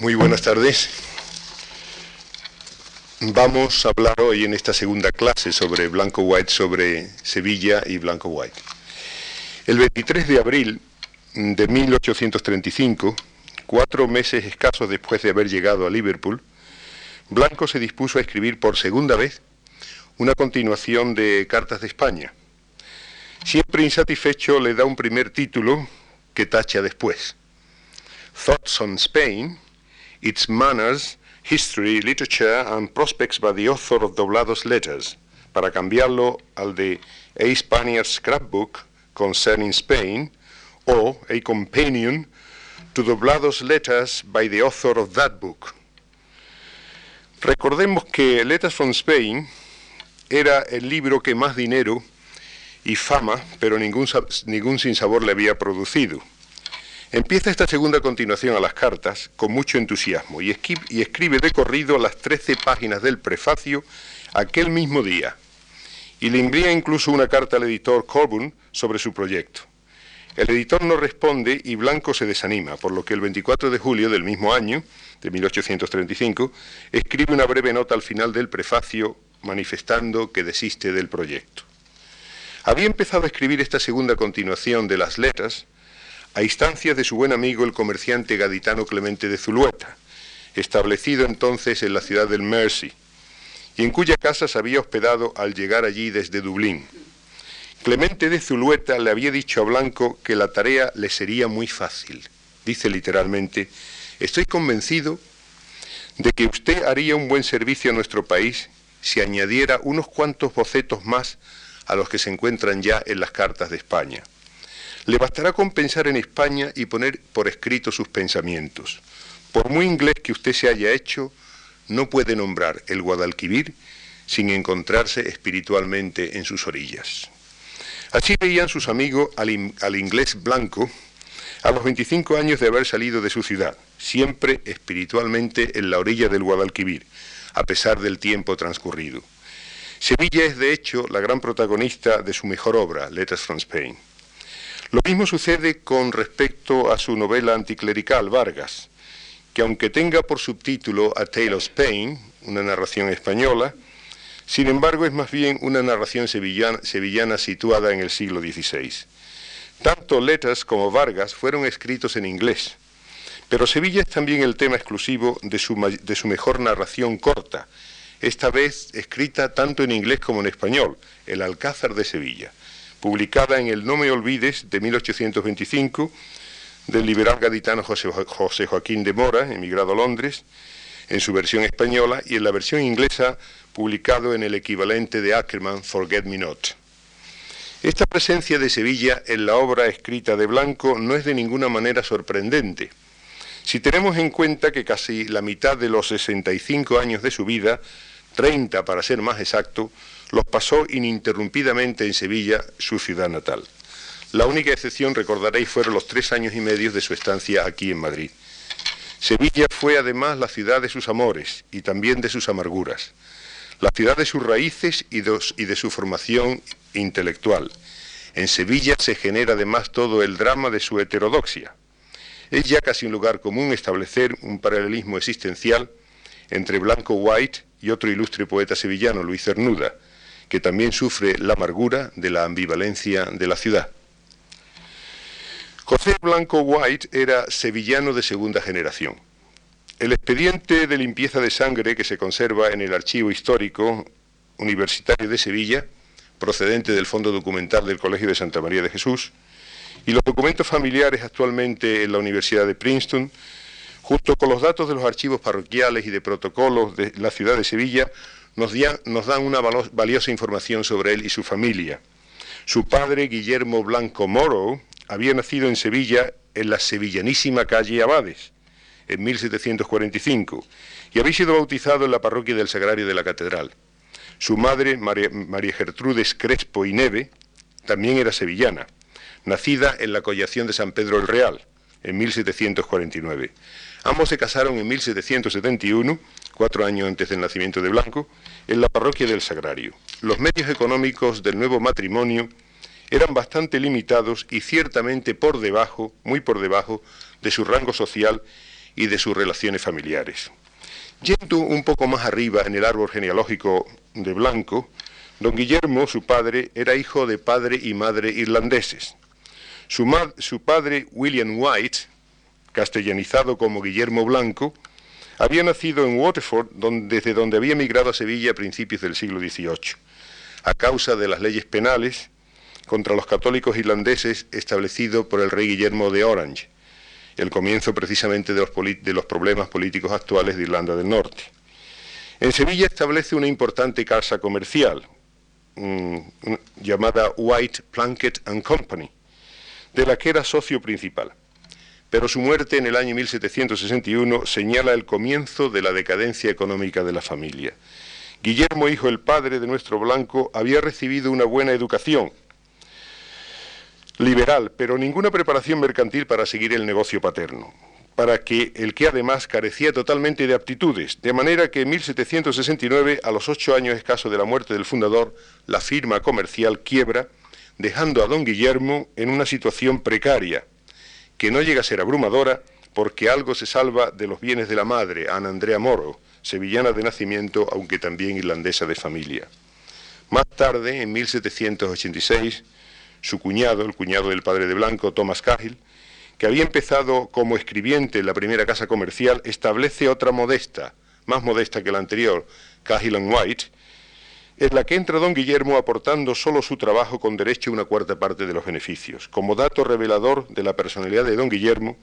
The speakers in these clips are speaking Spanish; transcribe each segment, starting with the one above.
Muy buenas tardes. Vamos a hablar hoy en esta segunda clase sobre Blanco White, sobre Sevilla y Blanco White. El 23 de abril de 1835, cuatro meses escasos después de haber llegado a Liverpool, Blanco se dispuso a escribir por segunda vez una continuación de Cartas de España. Siempre insatisfecho le da un primer título que tacha después. Thoughts on Spain, Its Manners, History, Literature and Prospects by the Author of Doblados Letters, para cambiarlo al de A Spaniard's Scrapbook Concerning Spain o A Companion to Doblados Letters by the Author of That Book. Recordemos que Letters from Spain era el libro que más dinero y fama, pero ningún, ningún sinsabor le había producido. Empieza esta segunda continuación a las cartas con mucho entusiasmo y, escribe de corrido las 13 páginas del prefacio aquel mismo día. Y le envía incluso una carta al editor Corbun sobre su proyecto. El editor no responde y Blanco se desanima, por lo que el 24 de julio del mismo año, de 1835, escribe una breve nota al final del prefacio manifestando que desiste del proyecto. Había empezado a escribir esta segunda continuación de las letras a instancias de su buen amigo el comerciante gaditano Clemente de Zulueta, establecido entonces en la ciudad del Mersey, y en cuya casa se había hospedado al llegar allí desde Dublín. Clemente de Zulueta le había dicho a Blanco que la tarea le sería muy fácil. Dice literalmente, estoy convencido de que usted haría un buen servicio a nuestro país si añadiera unos cuantos bocetos más a los que se encuentran ya en las cartas de España. Le bastará con pensar en España y poner por escrito sus pensamientos. Por muy inglés que usted se haya hecho, no puede nombrar el Guadalquivir sin encontrarse espiritualmente en sus orillas. Así veían sus amigos al, inglés blanco a los 25 años de haber salido de su ciudad, siempre espiritualmente en la orilla del Guadalquivir, a pesar del tiempo transcurrido. Sevilla es, de hecho, la gran protagonista de su mejor obra, Letters from Spain. Lo mismo sucede con respecto a su novela anticlerical, Vargas, que aunque tenga por subtítulo A Tale of Spain, una narración española, sin embargo es más bien una narración sevillana, sevillana situada en el siglo XVI. Tanto Letters como Vargas fueron escritos en inglés, pero Sevilla es también el tema exclusivo de su, de su mejor narración corta, esta vez escrita tanto en inglés como en español, El Alcázar de Sevilla publicada en el No me olvides de 1825 del liberal gaditano José, Joaquín de Mora, emigrado a Londres, en su versión española y en la versión inglesa publicado en el equivalente de Ackerman Forget Me Not. Esta presencia de Sevilla en la obra escrita de Blanco no es de ninguna manera sorprendente. Si tenemos en cuenta que casi la mitad de los 65 años de su vida, 30 para ser más exacto, los pasó ininterrumpidamente en Sevilla, su ciudad natal. La única excepción, recordaréis, fueron los tres años y medio de su estancia aquí en Madrid. Sevilla fue además la ciudad de sus amores y también de sus amarguras, la ciudad de sus raíces y de, su formación intelectual. En Sevilla se genera además todo el drama de su heterodoxia. Es ya casi un lugar común establecer un paralelismo existencial entre Blanco White y otro ilustre poeta sevillano, Luis Cernuda, que también sufre la amargura de la ambivalencia de la ciudad. José Blanco White era sevillano de segunda generación. El expediente de limpieza de sangre que se conserva en el Archivo Histórico Universitario de Sevilla, procedente del Fondo Documental del Colegio de Santa María de Jesús, y los documentos familiares actualmente en la Universidad de Princeton, junto con los datos de los archivos parroquiales y de protocolos de la ciudad de Sevilla, nos, dan una valiosa información sobre él y su familia. Su padre, Guillermo Blanco Moro, había nacido en Sevilla, en la sevillanísima calle Abades, en 1745, y había sido bautizado en la parroquia del Sagrario de la Catedral. Su madre, María, María Gertrudes Crespo y Neve, también era sevillana, nacida en la collación de San Pedro el Real, en 1749. Ambos se casaron en 1771 cuatro años antes del nacimiento de Blanco, en la parroquia del Sagrario. Los medios económicos del nuevo matrimonio eran bastante limitados y ciertamente por debajo, muy por debajo, de su rango social y de sus relaciones familiares. Yendo un poco más arriba en el árbol genealógico de Blanco, don Guillermo, su padre, era hijo de padre y madre irlandeses. Su, su padre, William White, castellanizado como Guillermo Blanco, había nacido en Waterford, desde donde había emigrado a Sevilla a principios del siglo XVIII, a causa de las leyes penales contra los católicos irlandeses establecido por el rey Guillermo de Orange, el comienzo precisamente de los, de los problemas políticos actuales de Irlanda del Norte. En Sevilla establece una importante casa comercial, mm, llamada White Plunkett and Company, de la que era socio principal pero su muerte en el año 1761 señala el comienzo de la decadencia económica de la familia. Guillermo, hijo el padre de nuestro Blanco, había recibido una buena educación liberal, pero ninguna preparación mercantil para seguir el negocio paterno, para que el que además carecía totalmente de aptitudes, de manera que en 1769, a los ocho años escasos de la muerte del fundador, la firma comercial quiebra, dejando a don Guillermo en una situación precaria, que no llega a ser abrumadora porque algo se salva de los bienes de la madre, Ana Andrea Moro, sevillana de nacimiento, aunque también irlandesa de familia. Más tarde, en 1786, su cuñado, el cuñado del padre de Blanco, Thomas Cahill, que había empezado como escribiente en la primera casa comercial, establece otra modesta, más modesta que la anterior, Cahill and White, en la que entra don Guillermo aportando solo su trabajo con derecho a una cuarta parte de los beneficios. Como dato revelador de la personalidad de don Guillermo,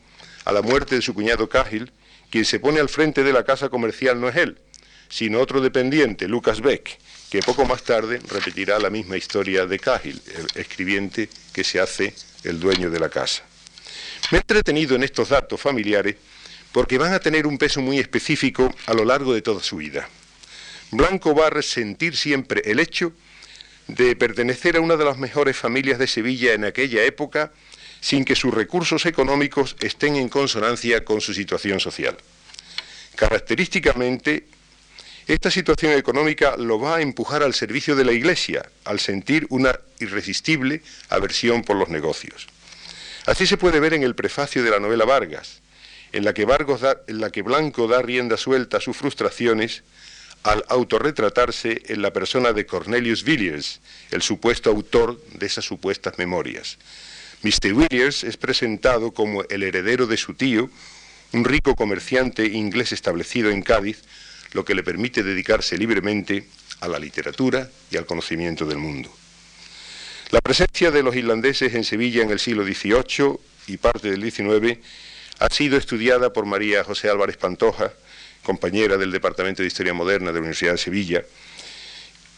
a la muerte de su cuñado Cahill, quien se pone al frente de la casa comercial no es él, sino otro dependiente, Lucas Beck, que poco más tarde repetirá la misma historia de Cahill, el escribiente que se hace el dueño de la casa. Me he entretenido en estos datos familiares porque van a tener un peso muy específico a lo largo de toda su vida. Blanco va a resentir siempre el hecho de pertenecer a una de las mejores familias de Sevilla en aquella época sin que sus recursos económicos estén en consonancia con su situación social. Característicamente, esta situación económica lo va a empujar al servicio de la Iglesia, al sentir una irresistible aversión por los negocios. Así se puede ver en el prefacio de la novela Vargas, en la que, en la que Blanco da rienda suelta a sus frustraciones al autorretratarse en la persona de Cornelius Villiers, el supuesto autor de esas supuestas memorias. Mr. Villiers es presentado como el heredero de su tío, un rico comerciante inglés establecido en Cádiz, lo que le permite dedicarse libremente a la literatura y al conocimiento del mundo. La presencia de los irlandeses en Sevilla en el siglo XVIII y parte del XIX ha sido estudiada por María José Álvarez Pantoja, compañera del Departamento de Historia Moderna de la Universidad de Sevilla,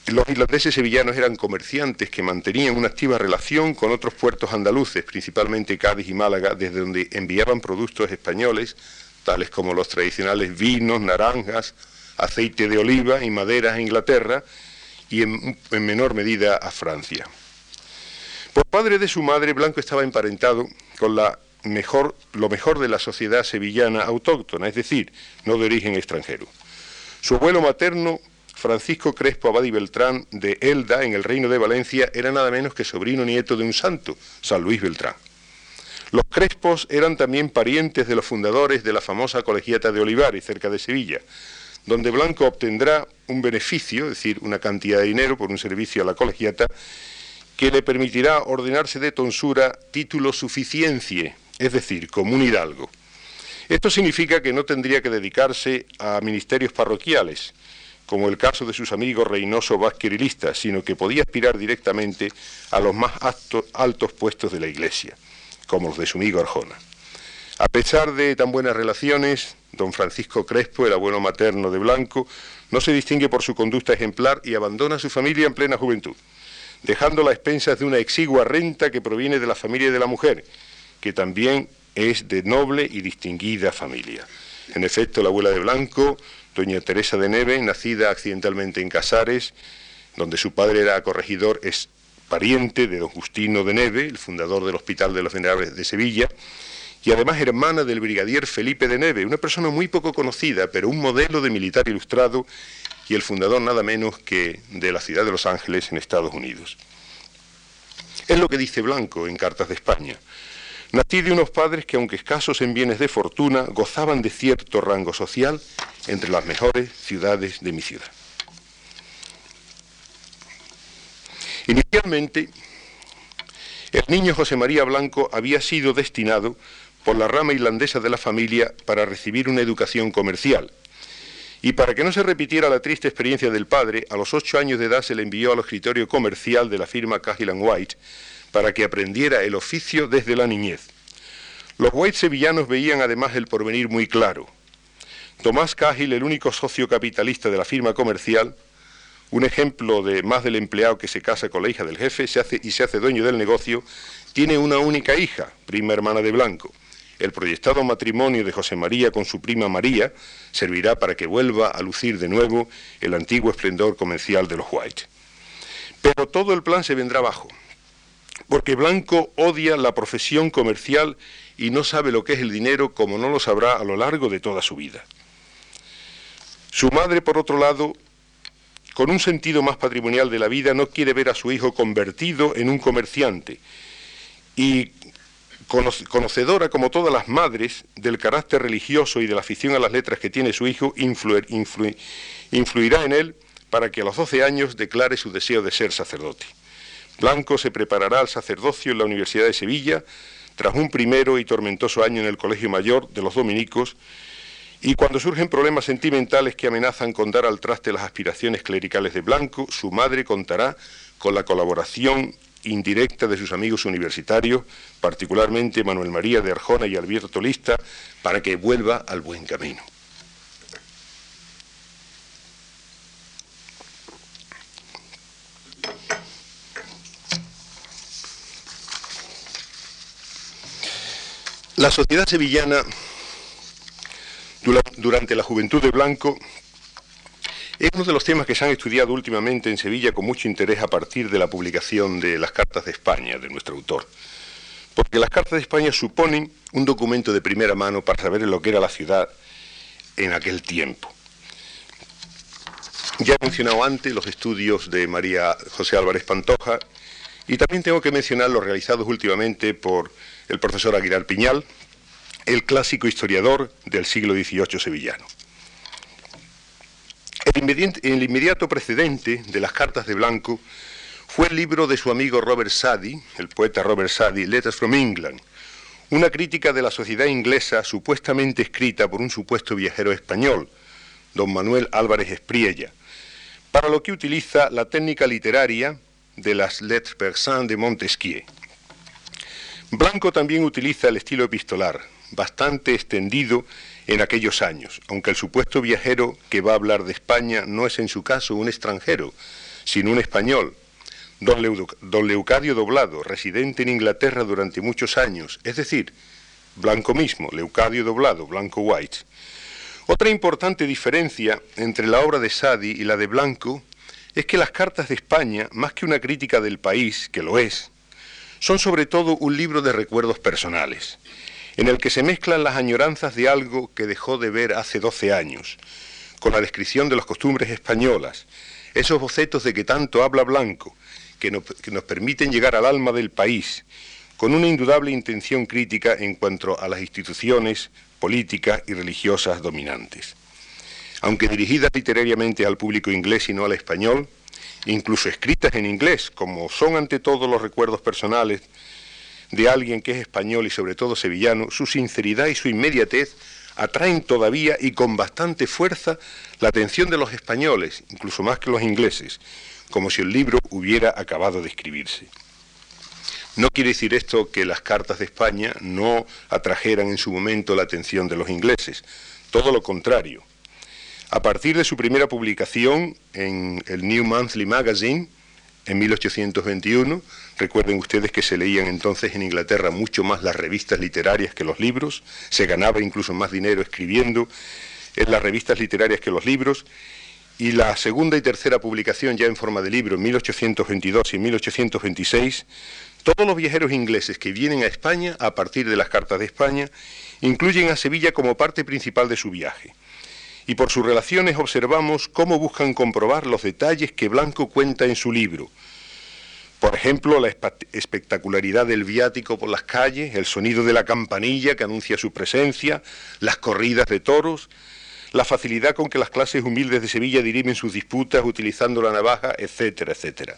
los irlandeses sevillanos eran comerciantes que mantenían una activa relación con otros puertos andaluces, principalmente Cádiz y Málaga, desde donde enviaban productos españoles, tales como los tradicionales vinos, naranjas, aceite de oliva y maderas a Inglaterra y en, en menor medida a Francia. Por padre de su madre, Blanco estaba emparentado con la mejor, lo mejor de la sociedad sevillana autóctona, es decir, no de origen extranjero. Su abuelo materno, Francisco Crespo Abad y Beltrán de Elda, en el Reino de Valencia, era nada menos que sobrino nieto de un santo, San Luis Beltrán. Los Crespos eran también parientes de los fundadores de la famosa colegiata de Olivares, cerca de Sevilla, donde Blanco obtendrá un beneficio, es decir, una cantidad de dinero por un servicio a la colegiata, que le permitirá ordenarse de tonsura título suficiencie, es decir, como un hidalgo. Esto significa que no tendría que dedicarse a ministerios parroquiales, como el caso de sus amigos Reynoso Vázquez sino que podía aspirar directamente a los más altos puestos de la Iglesia, como los de su amigo Arjona. A pesar de tan buenas relaciones, don Francisco Crespo, el abuelo materno de Blanco, no se distingue por su conducta ejemplar y abandona a su familia en plena juventud, dejando a expensas de una exigua renta que proviene de la familia de la mujer, que también es de noble y distinguida familia. En efecto, la abuela de Blanco, doña Teresa de Neve, nacida accidentalmente en Casares, donde su padre era corregidor, es pariente de don Justino de Neve, el fundador del Hospital de los Venerables de Sevilla, y además hermana del brigadier Felipe de Neve, una persona muy poco conocida, pero un modelo de militar ilustrado y el fundador nada menos que de la ciudad de Los Ángeles en Estados Unidos. Es lo que dice Blanco en Cartas de España. Nací de unos padres que, aunque escasos en bienes de fortuna, gozaban de cierto rango social entre las mejores ciudades de mi ciudad. Inicialmente, el niño José María Blanco había sido destinado por la rama irlandesa de la familia para recibir una educación comercial. Y para que no se repitiera la triste experiencia del padre, a los ocho años de edad se le envió al escritorio comercial de la firma Cahill White para que aprendiera el oficio desde la niñez. Los White sevillanos veían además el porvenir muy claro. Tomás Cahill, el único socio capitalista de la firma comercial, un ejemplo de más del empleado que se casa con la hija del jefe y se hace dueño del negocio, tiene una única hija, prima hermana de Blanco. El proyectado matrimonio de José María con su prima María servirá para que vuelva a lucir de nuevo el antiguo esplendor comercial de los White. Pero todo el plan se vendrá abajo, porque Blanco odia la profesión comercial y no sabe lo que es el dinero como no lo sabrá a lo largo de toda su vida. Su madre, por otro lado, con un sentido más patrimonial de la vida, no quiere ver a su hijo convertido en un comerciante y conocedora como todas las madres del carácter religioso y de la afición a las letras que tiene su hijo, influirá en él para que a los 12 años declare su deseo de ser sacerdote. Blanco se preparará al sacerdocio en la Universidad de Sevilla tras un primero y tormentoso año en el Colegio Mayor de los Dominicos, y cuando surgen problemas sentimentales que amenazan con dar al traste las aspiraciones clericales de Blanco, su madre contará con la colaboración indirecta de sus amigos universitarios, particularmente Manuel María de Arjona y Alberto Lista, para que vuelva al buen camino. La sociedad sevillana durante la juventud de Blanco es uno de los temas que se han estudiado últimamente en Sevilla con mucho interés a partir de la publicación de las Cartas de España de nuestro autor. Porque las Cartas de España suponen un documento de primera mano para saber lo que era la ciudad en aquel tiempo. Ya he mencionado antes los estudios de María José Álvarez Pantoja y también tengo que mencionar los realizados últimamente por el profesor Aguilar Piñal, el clásico historiador del siglo XVIII sevillano. El inmediato precedente de las cartas de Blanco fue el libro de su amigo Robert Sadie, el poeta Robert Sadie, Letters from England, una crítica de la sociedad inglesa supuestamente escrita por un supuesto viajero español, don Manuel Álvarez Espriella, para lo que utiliza la técnica literaria de las Lettres persanes de Montesquieu. Blanco también utiliza el estilo epistolar, bastante extendido en aquellos años, aunque el supuesto viajero que va a hablar de España no es en su caso un extranjero, sino un español, don, Leucadio Doblado, residente en Inglaterra durante muchos años, es decir, Blanco mismo, Leucadio Doblado, Blanco White. Otra importante diferencia entre la obra de Sadi y la de Blanco es que las cartas de España, más que una crítica del país, que lo es, son sobre todo un libro de recuerdos personales en el que se mezclan las añoranzas de algo que dejó de ver hace 12 años, con la descripción de las costumbres españolas, esos bocetos de que tanto habla Blanco, que que nos permiten llegar al alma del país, con una indudable intención crítica en cuanto a las instituciones políticas y religiosas dominantes. Aunque dirigidas literariamente al público inglés y no al español, incluso escritas en inglés, como son ante todo los recuerdos personales de alguien que es español y sobre todo sevillano, su sinceridad y su inmediatez atraen todavía y con bastante fuerza la atención de los españoles, incluso más que los ingleses, como si el libro hubiera acabado de escribirse. No quiere decir esto que las cartas de España no atrajeran en su momento la atención de los ingleses, todo lo contrario. A partir de su primera publicación en el New Monthly Magazine, en 1821, Recuerden ustedes que se leían entonces en Inglaterra mucho más las revistas literarias que los libros, se ganaba incluso más dinero escribiendo en las revistas literarias que los libros, y la segunda y tercera publicación ya en forma de libro en 1822 y 1826, todos los viajeros ingleses que vienen a España a partir de las cartas de España incluyen a Sevilla como parte principal de su viaje. Y por sus relaciones observamos cómo buscan comprobar los detalles que Blanco cuenta en su libro, por ejemplo, la espectacularidad del viático por las calles, el sonido de la campanilla que anuncia su presencia, las corridas de toros, la facilidad con que las clases humildes de Sevilla dirimen sus disputas utilizando la navaja, etcétera, etcétera.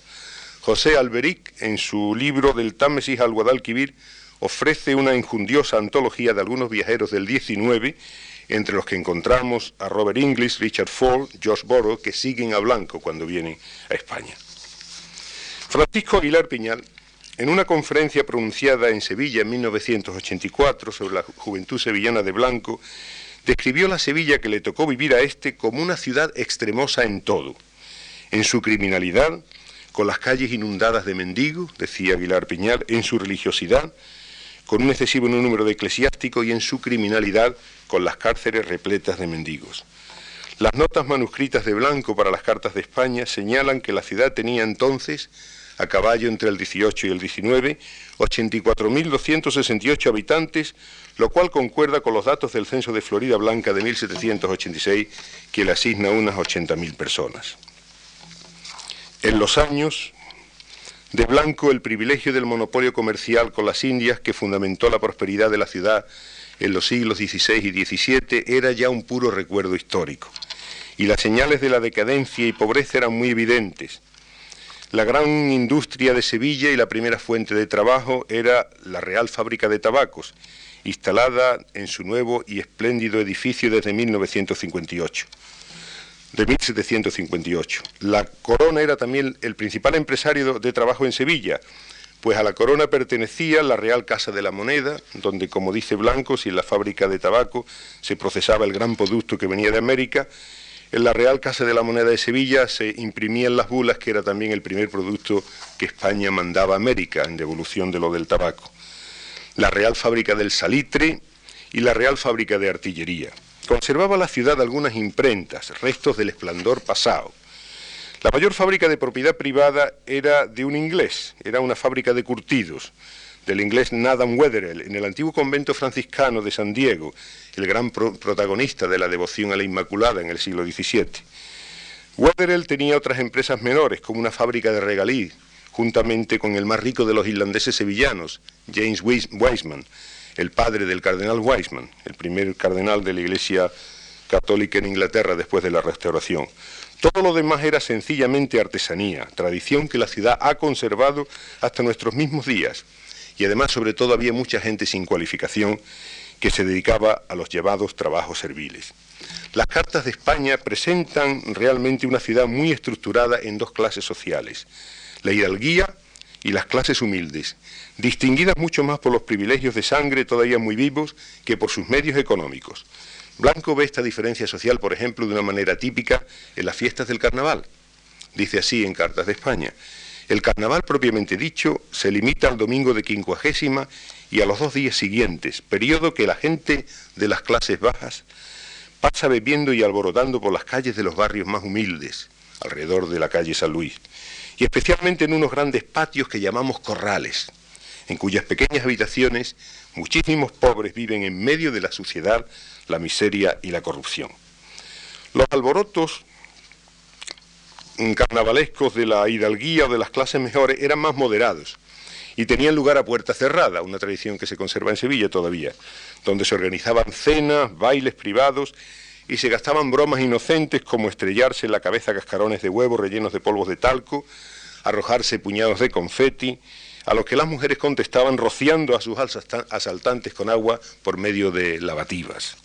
José Alberic, en su libro Del Támesis al Guadalquivir, ofrece una injundiosa antología de algunos viajeros del 19, entre los que encontramos a Robert Inglis, Richard Ford, George Borough, que siguen a Blanco cuando vienen a España. Francisco Aguilar Piñal, en una conferencia pronunciada en Sevilla en 1984 sobre la juventud sevillana de Blanco, describió la Sevilla que le tocó vivir a este como una ciudad extremosa en todo, en su criminalidad, con las calles inundadas de mendigos, decía Aguilar Piñal, en su religiosidad, con un excesivo número de eclesiásticos y en su criminalidad, con las cárceles repletas de mendigos. Las notas manuscritas de Blanco para las cartas de España señalan que la ciudad tenía entonces, a caballo entre el 18 y el 19, 84.268 habitantes, lo cual concuerda con los datos del censo de Florida Blanca de 1786, que le asigna unas 80.000 personas. En los años de Blanco, el privilegio del monopolio comercial con las Indias, que fundamentó la prosperidad de la ciudad en los siglos XVI y XVII, era ya un puro recuerdo histórico. Y las señales de la decadencia y pobreza eran muy evidentes. La gran industria de Sevilla y la primera fuente de trabajo era la Real Fábrica de Tabacos, instalada en su nuevo y espléndido edificio desde 1958 de 1758. La corona era también el principal empresario de trabajo en Sevilla, pues a la corona pertenecía la Real Casa de la Moneda, donde, como dice Blanco, si en la fábrica de tabaco se procesaba el gran producto que venía de América, en la Real Casa de la Moneda de Sevilla se imprimían las bulas, que era también el primer producto que España mandaba a América en devolución de lo del tabaco la Real Fábrica del Salitre y la Real Fábrica de Artillería. Conservaba la ciudad algunas imprentas, restos del esplendor pasado. La mayor fábrica de propiedad privada era de un inglés, era una fábrica de curtidos, del inglés Nathan Wetherell, en el antiguo convento franciscano de San Diego, el gran protagonista de la devoción a la Inmaculada en el siglo XVII. Wetherell tenía otras empresas menores, como una fábrica de regalí, juntamente con el más rico de los irlandeses sevillanos, James Wiseman, el padre del cardenal Wiseman, el primer cardenal de la Iglesia católica en Inglaterra después de la restauración. Todo lo demás era sencillamente artesanía, tradición que la ciudad ha conservado hasta nuestros mismos días. Y además, sobre todo, había mucha gente sin cualificación que se dedicaba a los llevados trabajos serviles. Las cartas de España presentan realmente una ciudad muy estructurada en dos clases sociales, la hidalguía y las clases humildes, distinguidas mucho más por los privilegios de sangre todavía muy vivos que por sus medios económicos. Blanco ve esta diferencia social, por ejemplo, de una manera típica en las fiestas del carnaval. Dice así en Cartas de España. El carnaval propiamente dicho se limita al domingo de quincuagésima y a los dos días siguientes, periodo que la gente de las clases bajas pasa bebiendo y alborotando por las calles de los barrios más humildes, alrededor de la calle San Luis y especialmente en unos grandes patios que llamamos corrales, en cuyas pequeñas habitaciones muchísimos pobres viven en medio de la suciedad, la miseria y la corrupción. Los alborotos carnavalescos de la hidalguía o de las clases mejores eran más moderados y tenían lugar a puerta cerrada, una tradición que se conserva en Sevilla todavía, donde se organizaban cenas, bailes privados y se gastaban bromas inocentes como estrellarse en la cabeza cascarones de huevo rellenos de polvos de talco, arrojarse puñados de confeti, a los que las mujeres contestaban rociando a sus asaltantes con agua por medio de lavativas.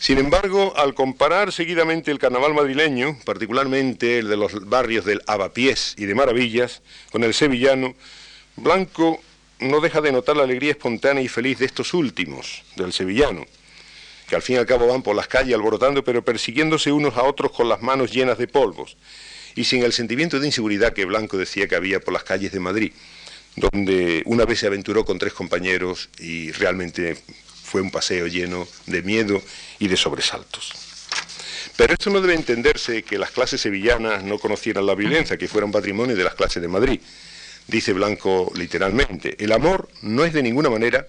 Sin embargo, al comparar seguidamente el carnaval madrileño, particularmente el de los barrios del Avapiés y de Maravillas, con el sevillano, Blanco no deja de notar la alegría espontánea y feliz de estos últimos, del sevillano, que al fin y al cabo van por las calles alborotando, pero persiguiéndose unos a otros con las manos llenas de polvos, y sin el sentimiento de inseguridad que Blanco decía que había por las calles de Madrid, donde una vez se aventuró con tres compañeros y realmente fue un paseo lleno de miedo y de sobresaltos. Pero esto no debe entenderse que las clases sevillanas no conocieran la violencia, que fuera un patrimonio de las clases de Madrid. Dice Blanco literalmente, el amor no es de ninguna manera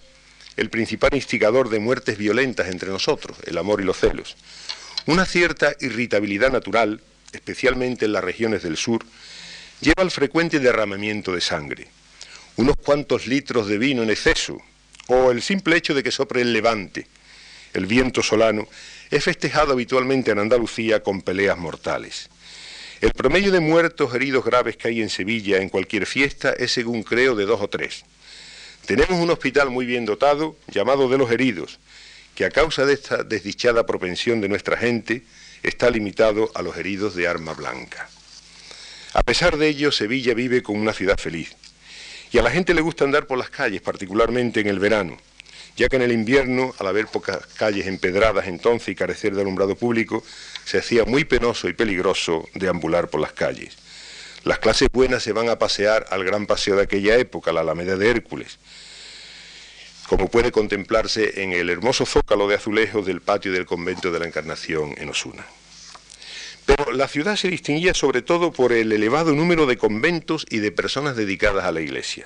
el principal instigador de muertes violentas entre nosotros, el amor y los celos. Una cierta irritabilidad natural especialmente en las regiones del sur, lleva al frecuente derramamiento de sangre, unos cuantos litros de vino en exceso, o el simple hecho de que sopre el levante, el viento solano, es festejado habitualmente en Andalucía con peleas mortales. El promedio de muertos heridos graves que hay en Sevilla en cualquier fiesta es, según creo, de dos o tres. Tenemos un hospital muy bien dotado, llamado de los heridos, que a causa de esta desdichada propensión de nuestra gente, está limitado a los heridos de arma blanca. A pesar de ello, Sevilla vive como una ciudad feliz. Y a la gente le gusta andar por las calles, particularmente en el verano, ya que en el invierno, al haber pocas calles empedradas entonces y carecer de alumbrado público, se hacía muy penoso y peligroso deambular por las calles. Las clases buenas se van a pasear al gran paseo de aquella época, la Alameda de Hércules, como puede contemplarse en el hermoso zócalo de azulejos del patio del convento de la Encarnación en Osuna. Pero la ciudad se distinguía sobre todo por el elevado número de conventos y de personas dedicadas a la iglesia.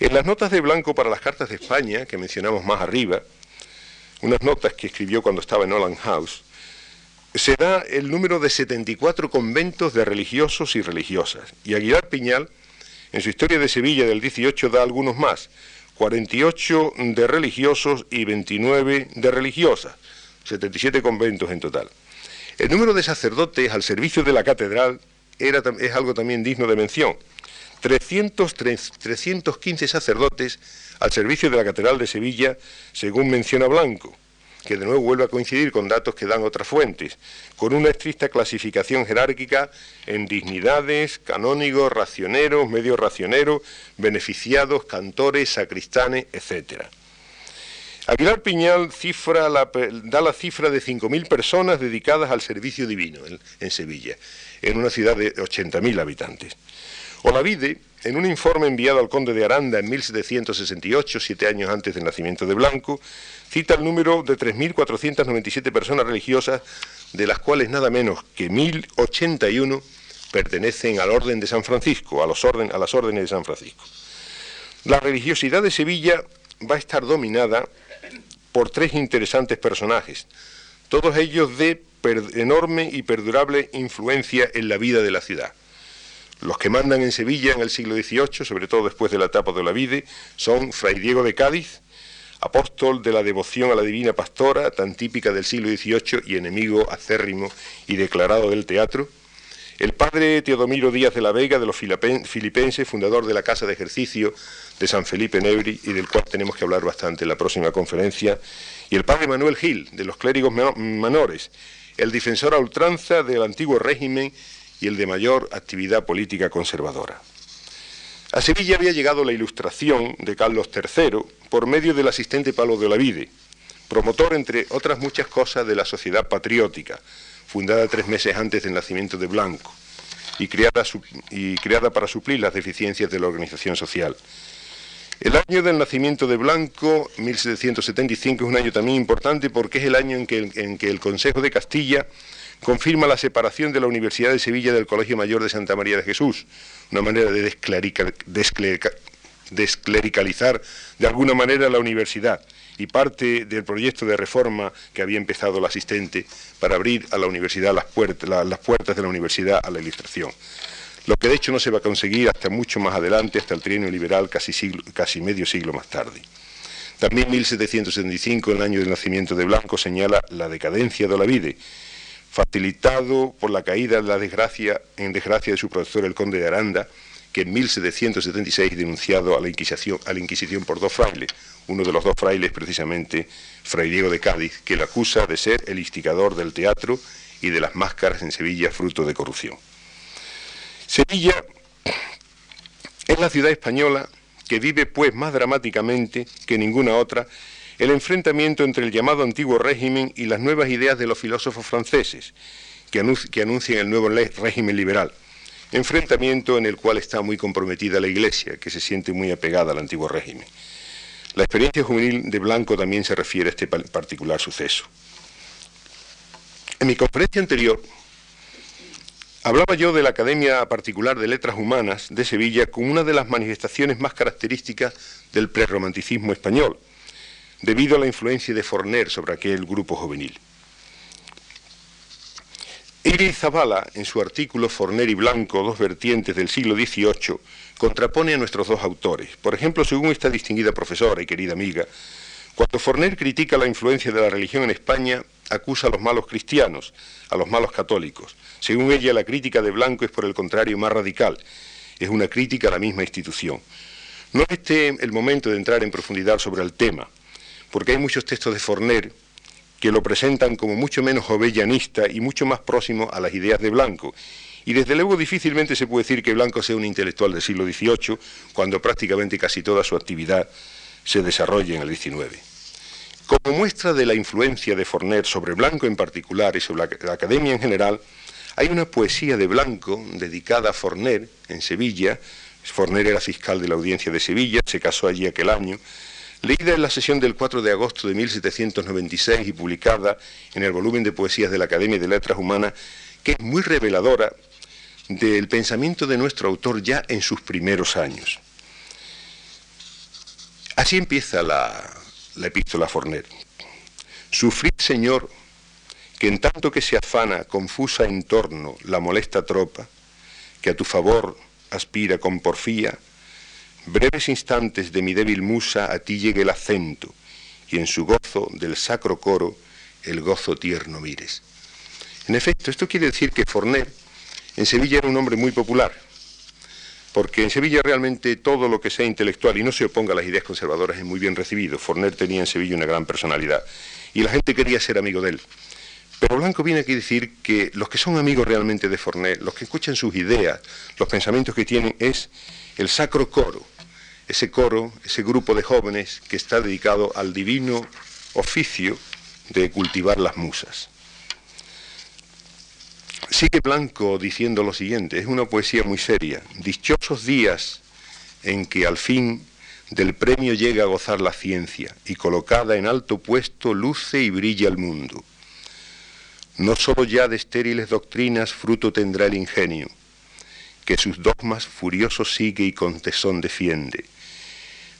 En las notas de Blanco para las cartas de España, que mencionamos más arriba, unas notas que escribió cuando estaba en Holland House, se da el número de 74 conventos de religiosos y religiosas. Y Aguilar Piñal, en su historia de Sevilla del 18, da algunos más, 48 de religiosos y 29 de religiosas, 77 conventos en total. El número de sacerdotes al servicio de la catedral era, es algo también digno de mención. 315 sacerdotes al servicio de la Catedral de Sevilla, según menciona Blanco, que de nuevo vuelve a coincidir con datos que dan otras fuentes, con una estricta clasificación jerárquica en dignidades, canónigos, racioneros, medio racioneros, beneficiados, cantores, sacristanes, etcétera. Aguilar Piñal da la cifra de 5.000 personas dedicadas al servicio divino en, Sevilla, en una ciudad de 80.000 habitantes. Olavide, en un informe enviado al conde de Aranda en 1768, siete años antes del nacimiento de Blanco, cita el número de 3.497 personas religiosas, de las cuales nada menos que 1.081 pertenecen al orden de San Francisco, a, a las órdenes de San Francisco. La religiosidad de Sevilla va a estar dominada por tres interesantes personajes, todos ellos de enorme y perdurable influencia en la vida de la ciudad. Los que mandan en Sevilla en el siglo XVIII, sobre todo después de la etapa de Olavide, son Fray Diego de Cádiz, apóstol de la devoción a la divina pastora, tan típica del siglo XVIII y enemigo acérrimo y declarado del teatro, el padre Teodomiro Díaz de la Vega, de los filipenses, fundador de la Casa de Ejercicio de San Felipe Nebri, y del cual tenemos que hablar bastante en la próxima conferencia, y el padre Manuel Gil, de los clérigos menores, el defensor a ultranza del antiguo régimen y el de mayor actividad política conservadora. A Sevilla había llegado la ilustración de Carlos III por medio del asistente Pablo de Olavide, promotor, entre otras muchas cosas, de la sociedad patriótica, fundada tres meses antes del nacimiento de Blanco y creada, para suplir las deficiencias de la organización social. El año del nacimiento de Blanco, 1775, es un año también importante porque es el año en que el Consejo de Castilla confirma la separación de la Universidad de Sevilla del Colegio Mayor de Santa María de Jesús, una manera de desclericalizar de alguna manera la universidad y parte del proyecto de reforma que había empezado el asistente para abrir a la universidad las, puertas, de la universidad a la ilustración. Lo que de hecho no se va a conseguir hasta mucho más adelante, hasta el trienio liberal, casi, casi medio siglo más tarde. También 1775, el año del nacimiento de Blanco, señala la decadencia de la vida, facilitado por la caída de la desgracia, en desgracia de su profesor el conde de Aranda, que en 1776 denunciado a la Inquisición, a la Inquisición por dos frailes, uno de los dos frailes precisamente, Fray Diego de Cádiz, que le acusa de ser el instigador del teatro y de las máscaras en Sevilla fruto de corrupción. Sevilla es la ciudad española que vive pues más dramáticamente que ninguna otra el enfrentamiento entre el llamado antiguo régimen y las nuevas ideas de los filósofos franceses, que, anuncian el nuevo régimen liberal, enfrentamiento en el cual está muy comprometida la Iglesia, que se siente muy apegada al antiguo régimen. La experiencia juvenil de Blanco también se refiere a este particular suceso. En mi conferencia anterior hablaba yo de la Academia Particular de Letras Humanas de Sevilla como una de las manifestaciones más características del prerromanticismo español, debido a la influencia de Forner sobre aquel grupo juvenil. Iris Zabala, en su artículo Forner y Blanco, dos vertientes del siglo XVIII, contrapone a nuestros dos autores. Por ejemplo, según esta distinguida profesora y querida amiga, cuando Forner critica la influencia de la religión en España, acusa a los malos cristianos, a los malos católicos. Según ella, la crítica de Blanco es por el contrario más radical, es una crítica a la misma institución. No es este el momento de entrar en profundidad sobre el tema, porque hay muchos textos de Forner que lo presentan como mucho menos jovellanista y mucho más próximo a las ideas de Blanco. Y desde luego difícilmente se puede decir que Blanco sea un intelectual del siglo XVIII, cuando prácticamente casi toda su actividad se desarrolla en el XIX. Como muestra de la influencia de Forner sobre Blanco en particular y sobre la, academia en general, hay una poesía de Blanco dedicada a Forner en Sevilla. Forner era fiscal de la audiencia de Sevilla, se casó allí aquel año, leída en la sesión del 4 de agosto de 1796 y publicada en el volumen de poesías de la Academia de Letras Humanas, que es muy reveladora del pensamiento de nuestro autor ya en sus primeros años. Así empieza la, epístola Forner. Sufrid, Señor, que en tanto que se afana confusa en torno la molesta tropa, que a tu favor aspira con porfía, breves instantes de mi débil musa a ti llegue el acento, y en su gozo del sacro coro el gozo tierno mires. En efecto, esto quiere decir que Forner en Sevilla era un hombre muy popular, porque en Sevilla realmente todo lo que sea intelectual y no se oponga a las ideas conservadoras es muy bien recibido. Forner tenía en Sevilla una gran personalidad y la gente quería ser amigo de él. Pero Blanco viene aquí a decir que los que son amigos realmente de Forner, los que escuchan sus ideas, los pensamientos que tienen, es el sacro coro, ese coro, ese grupo de jóvenes que está dedicado al divino oficio de cultivar las musas. Sigue Blanco diciendo lo siguiente, es una poesía muy seria. Dichosos días en que al fin del premio llega a gozar la ciencia y colocada en alto puesto luce y brilla el mundo. No sólo ya de estériles doctrinas fruto tendrá el ingenio, que sus dogmas furiosos sigue y con tesón defiende,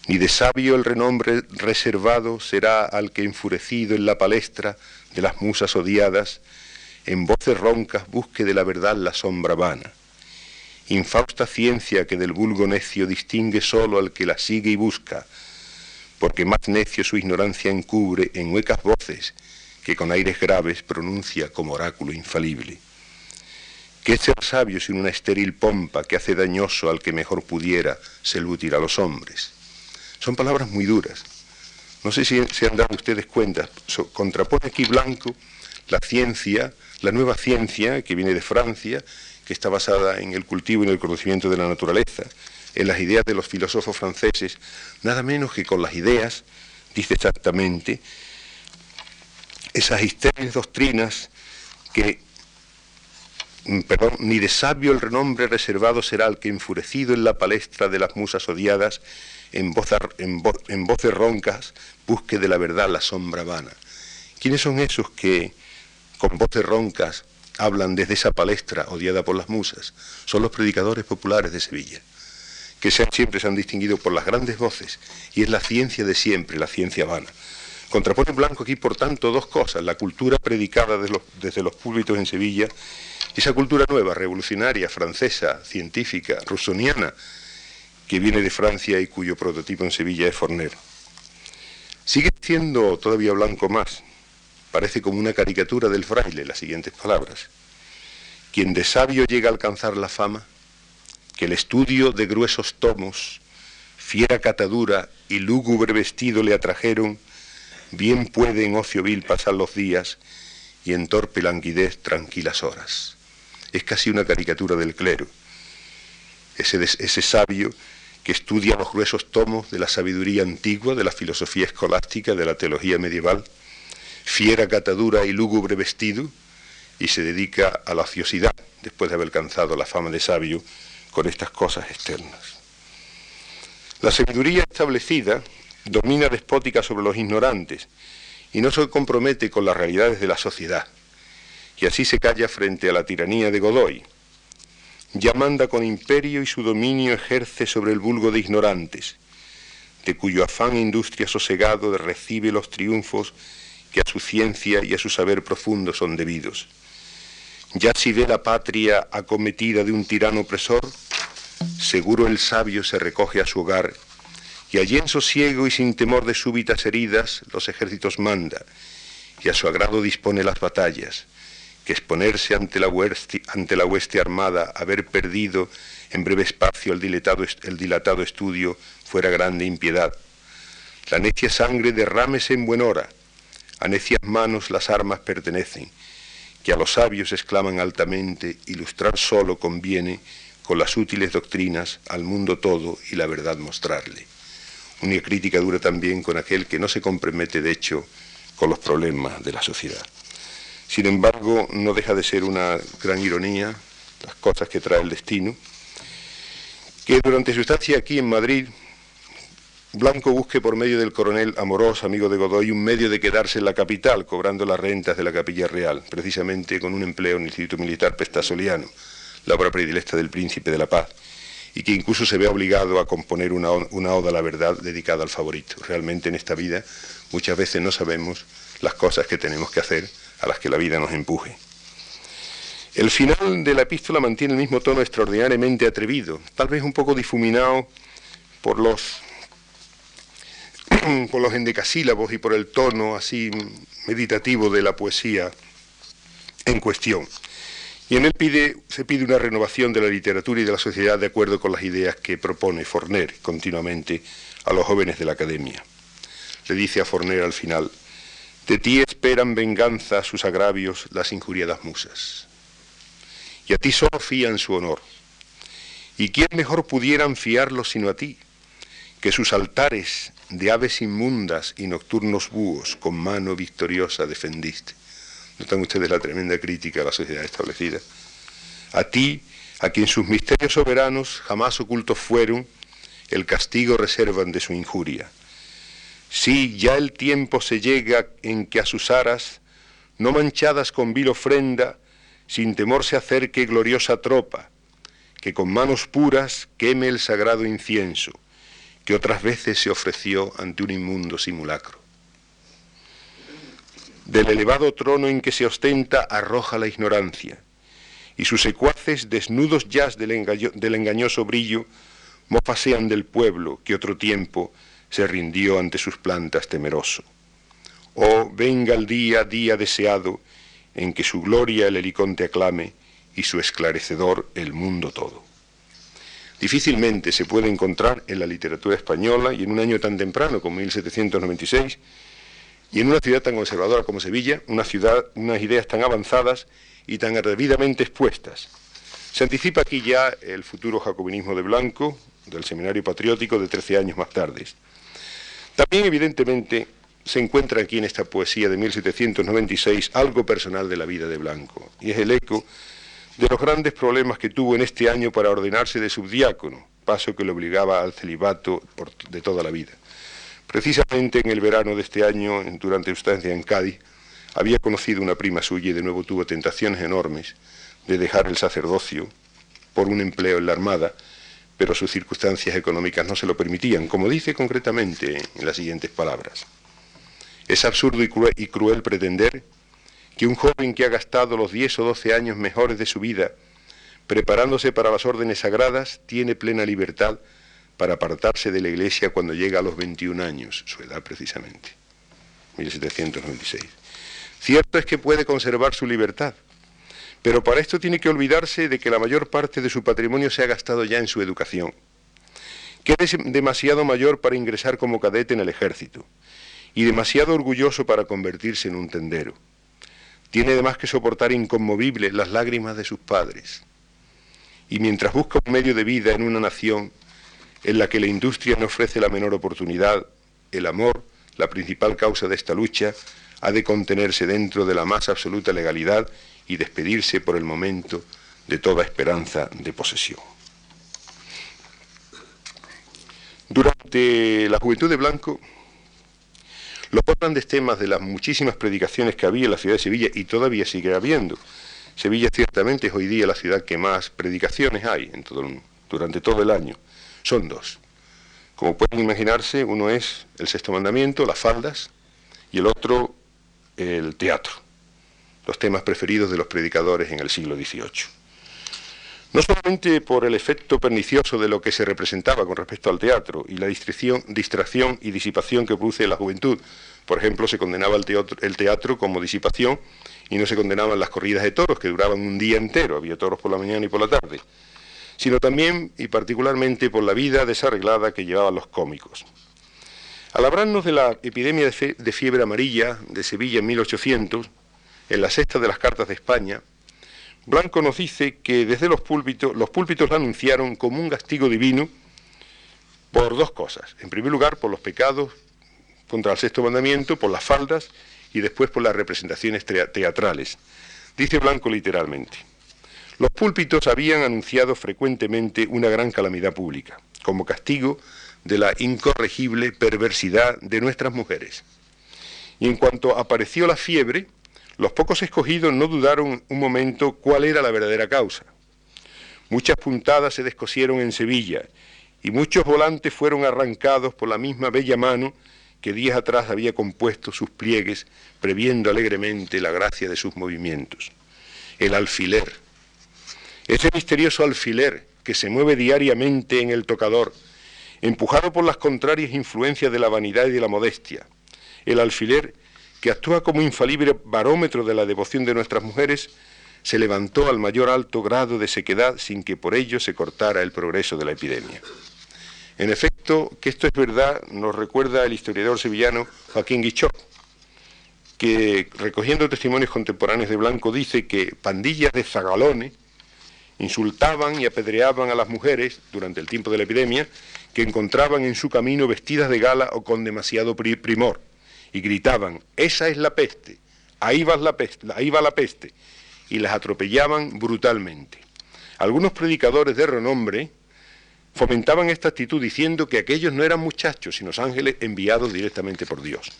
ni de sabio el renombre reservado será al que enfurecido en la palestra de las musas odiadas, en voces roncas busque de la verdad la sombra vana. Infausta ciencia que del vulgo necio distingue solo al que la sigue y busca, porque más necio su ignorancia encubre en huecas voces que con aires graves pronuncia como oráculo infalible. ¿Qué es ser sabio sin una estéril pompa que hace dañoso al que mejor pudiera selutir a los hombres? Son palabras muy duras. No sé si se han dado ustedes cuenta. contrapone aquí Blanco la ciencia, la nueva ciencia que viene de Francia, que está basada en el cultivo y en el conocimiento de la naturaleza, en las ideas de los filósofos franceses, nada menos que con las ideas, dice exactamente, esas estériles doctrinas que, perdón, ni de sabio el renombre reservado será el que enfurecido en la palestra de las musas odiadas, en voces roncas, busque de la verdad la sombra vana. ¿Quiénes son esos que con voces roncas hablan desde esa palestra odiada por las musas? Son los predicadores populares de Sevilla, que siempre se han distinguido por las grandes voces, y es la ciencia de siempre, la ciencia vana. Contrapone Blanco aquí, por tanto, dos cosas, la cultura predicada desde los púlpitos en Sevilla, esa cultura nueva, revolucionaria, francesa, científica, rusoniana, que viene de Francia y cuyo prototipo en Sevilla es Forner. Sigue siendo todavía blanco más. Parece como una caricatura del fraile las siguientes palabras. Quien de sabio llega a alcanzar la fama, que el estudio de gruesos tomos, fiera catadura y lúgubre vestido le atrajeron, bien puede en ocio vil pasar los días y en torpe languidez tranquilas horas. Es casi una caricatura del clero. Ese, sabio que estudia los gruesos tomos de la sabiduría antigua, de la filosofía escolástica, de la teología medieval, fiera catadura y lúgubre vestido, y se dedica a la ociosidad después de haber alcanzado la fama de sabio con estas cosas externas. La sabiduría establecida domina despótica sobre los ignorantes y no se compromete con las realidades de la sociedad, y así se calla frente a la tiranía de Godoy, ya manda con imperio y su dominio ejerce sobre el vulgo de ignorantes, de cuyo afán e industria sosegado recibe los triunfos que a su ciencia y a su saber profundo son debidos. Ya si ve la patria acometida de un tirano opresor, seguro el sabio se recoge a su hogar, y allí en sosiego y sin temor de súbitas heridas los ejércitos manda, y a su agrado dispone las batallas, que exponerse ante la, hueste, armada, haber perdido en breve espacio el dilatado, el dilatado estudio, fuera grande impiedad. La necia sangre derrámese en buen hora, a necias manos las armas pertenecen, que a los sabios exclaman altamente, ilustrar solo conviene, con las útiles doctrinas, al mundo todo y la verdad mostrarle. Una crítica dura también con aquel que no se compromete, de hecho, con los problemas de la sociedad. Sin embargo, no deja de ser una gran ironía las cosas que trae el destino, que durante su estancia aquí en Madrid, Blanco busque por medio del coronel Amorós, amigo de Godoy, un medio de quedarse en la capital, cobrando las rentas de la capilla real, precisamente con un empleo en el Instituto Militar Pestasoliano, la obra predilecta del Príncipe de la Paz, y que incluso se ve obligado a componer una, una oda a la verdad dedicada al favorito. Realmente en esta vida muchas veces no sabemos las cosas que tenemos que hacer, a las que la vida nos empuje. El final de la epístola mantiene el mismo tono extraordinariamente atrevido, tal vez un poco difuminado por los por los endecasílabos y por el tono así meditativo de la poesía en cuestión. Y en él se pide una renovación de la literatura y de la sociedad de acuerdo con las ideas que propone Forner continuamente a los jóvenes de la academia. Le dice a Forner al final, de ti esperan venganza sus agravios las injuriadas musas. Y a ti solo fían su honor. ¿Y quién mejor pudieran fiarlo sino a ti? Que sus altares de aves inmundas y nocturnos búhos con mano victoriosa defendiste. Notan ustedes la tremenda crítica a la sociedad establecida. A ti, a quien sus misterios soberanos jamás ocultos fueron, el castigo reservan de su injuria. Sí, ya el tiempo se llega en que a sus aras, no manchadas con vil ofrenda, sin temor se acerque gloriosa tropa, que con manos puras queme el sagrado incienso que otras veces se ofreció ante un inmundo simulacro. Del elevado trono en que se ostenta arroja la ignorancia, y sus secuaces, desnudos ya del, engañoso brillo, mofasean del pueblo que otro tiempo se rindió ante sus plantas temeroso. Oh, venga el día, día deseado, en que su gloria el heliconte aclame y su esclarecedor el mundo todo difícilmente se puede encontrar en la literatura española y en un año tan temprano como 1796 y en una ciudad tan conservadora como Sevilla, una ciudad, unas ideas tan avanzadas y tan debidamente expuestas. Se anticipa aquí ya el futuro jacobinismo de Blanco, del seminario patriótico de 13 años más tarde. También, evidentemente, se encuentra aquí en esta poesía de 1796 algo personal de la vida de Blanco, y es el eco de los grandes problemas que tuvo en este año para ordenarse de subdiácono, paso que le obligaba al celibato de toda la vida. Precisamente en el verano de este año, durante su estancia en Cádiz, había conocido una prima suya y de nuevo tuvo tentaciones enormes de dejar el sacerdocio por un empleo en la Armada, pero sus circunstancias económicas no se lo permitían, como dice concretamente en las siguientes palabras. Es absurdo y cruel pretender que un joven que ha gastado los 10 o 12 años mejores de su vida preparándose para las órdenes sagradas, tiene plena libertad para apartarse de la iglesia cuando llega a los 21 años, su edad precisamente, 1796. Cierto es que puede conservar su libertad, pero para esto tiene que olvidarse de que la mayor parte de su patrimonio se ha gastado ya en su educación, que es demasiado mayor para ingresar como cadete en el ejército y demasiado orgulloso para convertirse en un tendero tiene además que soportar inconmovible las lágrimas de sus padres. Y mientras busca un medio de vida en una nación en la que la industria no ofrece la menor oportunidad, el amor, la principal causa de esta lucha, ha de contenerse dentro de la más absoluta legalidad y despedirse por el momento de toda esperanza de posesión. Durante la juventud de Blanco, los grandes temas de las muchísimas predicaciones que había en la ciudad de Sevilla y todavía sigue habiendo. Sevilla ciertamente es hoy día la ciudad que más predicaciones hay en todo durante todo el año. Son dos. Como pueden imaginarse, uno es el sexto mandamiento, las faldas, y el otro el teatro. Los temas preferidos de los predicadores en el siglo XVIII. No solamente por el efecto pernicioso de lo que se representaba con respecto al teatro y la distracción, y disipación que produce la juventud. Por ejemplo, se condenaba el teatro, el teatro como disipación y no se condenaban las corridas de toros, que duraban un día entero, había toros por la mañana y por la tarde, sino también y particularmente por la vida desarreglada que llevaban los cómicos. Al hablarnos de la epidemia de fiebre amarilla de Sevilla en 1800, en la sexta de las cartas de España, Blanco nos dice que desde los púlpitos, los púlpitos la anunciaron como un castigo divino por dos cosas. En primer lugar, por los pecados contra el sexto mandamiento, por las faldas y después por las representaciones teatrales. Dice Blanco literalmente. Los púlpitos habían anunciado frecuentemente una gran calamidad pública, como castigo de la incorregible perversidad de nuestras mujeres. Y en cuanto apareció la fiebre, los pocos escogidos no dudaron un momento cuál era la verdadera causa. Muchas puntadas se descosieron en Sevilla y muchos volantes fueron arrancados por la misma bella mano que días atrás había compuesto sus pliegues, previendo alegremente la gracia de sus movimientos. El alfiler. Ese misterioso alfiler que se mueve diariamente en el tocador, empujado por las contrarias influencias de la vanidad y de la modestia. El alfiler que actúa como infalible barómetro de la devoción de nuestras mujeres, se levantó al mayor alto grado de sequedad sin que por ello se cortara el progreso de la epidemia. En efecto, que esto es verdad, nos recuerda el historiador sevillano Joaquín Guichot, que recogiendo testimonios contemporáneos de Blanco dice que pandillas de zagalones insultaban y apedreaban a las mujeres durante el tiempo de la epidemia que encontraban en su camino vestidas de gala o con demasiado primor y gritaban, esa es la peste, ahí va la peste, ahí va la peste, y las atropellaban brutalmente. Algunos predicadores de renombre fomentaban esta actitud diciendo que aquellos no eran muchachos, sino ángeles enviados directamente por Dios.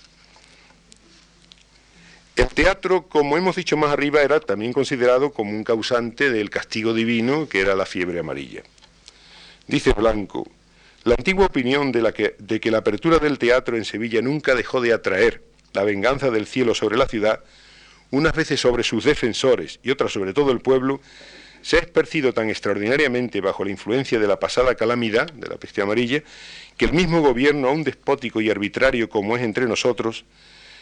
El teatro, como hemos dicho más arriba, era también considerado como un causante del castigo divino, que era la fiebre amarilla. Dice Blanco, la antigua opinión de, que, que la apertura del teatro en Sevilla nunca dejó de atraer la venganza del cielo sobre la ciudad, unas veces sobre sus defensores y otras sobre todo el pueblo, se ha esparcido tan extraordinariamente bajo la influencia de la pasada calamidad, de la peste amarilla, que el mismo gobierno, aún despótico y arbitrario como es entre nosotros,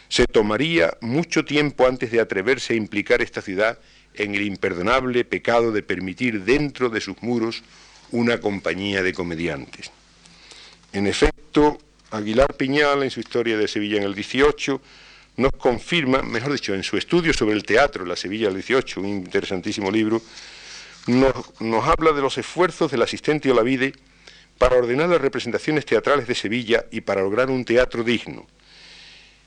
se tomaría mucho tiempo antes de atreverse a implicar esta ciudad en el imperdonable pecado de permitir dentro de sus muros una compañía de comediantes. En efecto, Aguilar Piñal, en su historia de Sevilla en el 18, nos confirma, mejor dicho, en su estudio sobre el teatro en la Sevilla del 18, un interesantísimo libro, nos, nos habla de los esfuerzos del asistente Olavide para ordenar las representaciones teatrales de Sevilla y para lograr un teatro digno,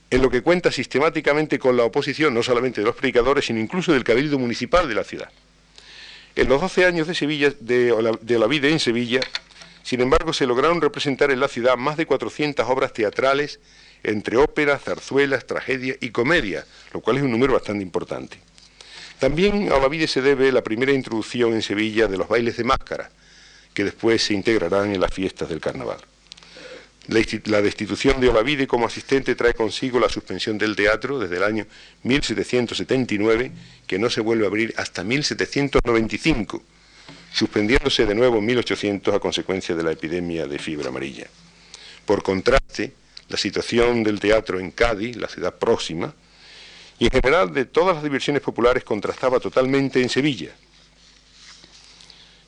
en lo que cuenta sistemáticamente con la oposición no solamente de los predicadores, sino incluso del cabildo municipal de la ciudad. En los 12 años de, Sevilla, de Olavide en Sevilla, sin embargo, se lograron representar en la ciudad más de 400 obras teatrales, entre óperas, zarzuelas, tragedias y comedia, lo cual es un número bastante importante. También a Olavide se debe la primera introducción en Sevilla de los bailes de máscara, que después se integrarán en las fiestas del carnaval. La destitución de Olavide como asistente trae consigo la suspensión del teatro desde el año 1779, que no se vuelve a abrir hasta 1795 suspendiéndose de nuevo en 1800 a consecuencia de la epidemia de fiebre amarilla. Por contraste, la situación del teatro en Cádiz, la ciudad próxima, y en general de todas las diversiones populares contrastaba totalmente en Sevilla.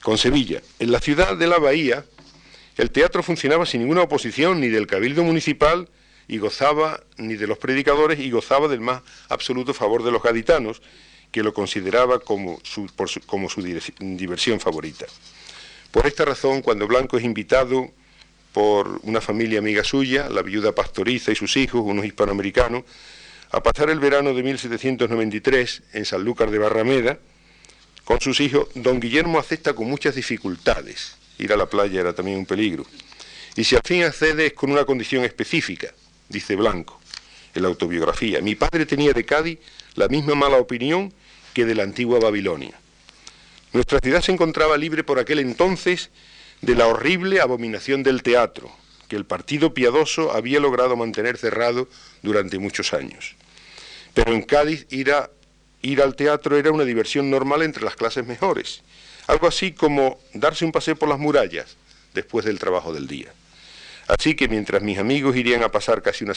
Con Sevilla, en la ciudad de la Bahía, el teatro funcionaba sin ninguna oposición ni del cabildo municipal y gozaba ni de los predicadores y gozaba del más absoluto favor de los gaditanos, que lo consideraba como su, como su diversión favorita. Por esta razón, cuando Blanco es invitado por una familia amiga suya, la viuda pastoriza y sus hijos, unos hispanoamericanos, a pasar el verano de 1793 en Sanlúcar de Barrameda, con sus hijos, don Guillermo acepta con muchas dificultades. Ir a la playa era también un peligro. Y si al fin accede es con una condición específica, dice Blanco en la autobiografía. Mi padre tenía de Cádiz la misma mala opinión que de la antigua Babilonia. Nuestra ciudad se encontraba libre por aquel entonces de la horrible abominación del teatro, que el partido piadoso había logrado mantener cerrado durante muchos años. Pero en Cádiz era ir al teatro era una diversión normal entre las clases mejores, algo así como darse un paseo por las murallas después del trabajo del día. Así que mientras mis amigos irían a pasar casi una,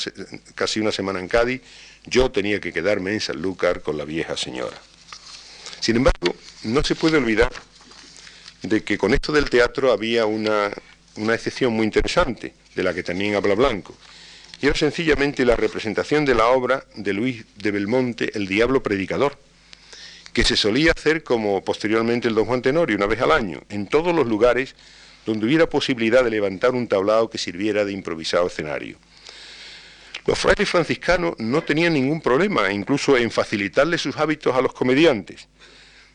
casi una semana en Cádiz, yo tenía que quedarme en Sanlúcar con la vieja señora. Sin embargo, no se puede olvidar de que con esto del teatro había una, una excepción muy interesante, de la que también habla Blanco, y era sencillamente la representación de la obra de Luis de Belmonte, El Diablo Predicador, que se solía hacer como posteriormente el Don Juan Tenorio, una vez al año, en todos los lugares donde hubiera posibilidad de levantar un tablado que sirviera de improvisado escenario. Los frailes franciscanos no tenían ningún problema, incluso en facilitarle sus hábitos a los comediantes,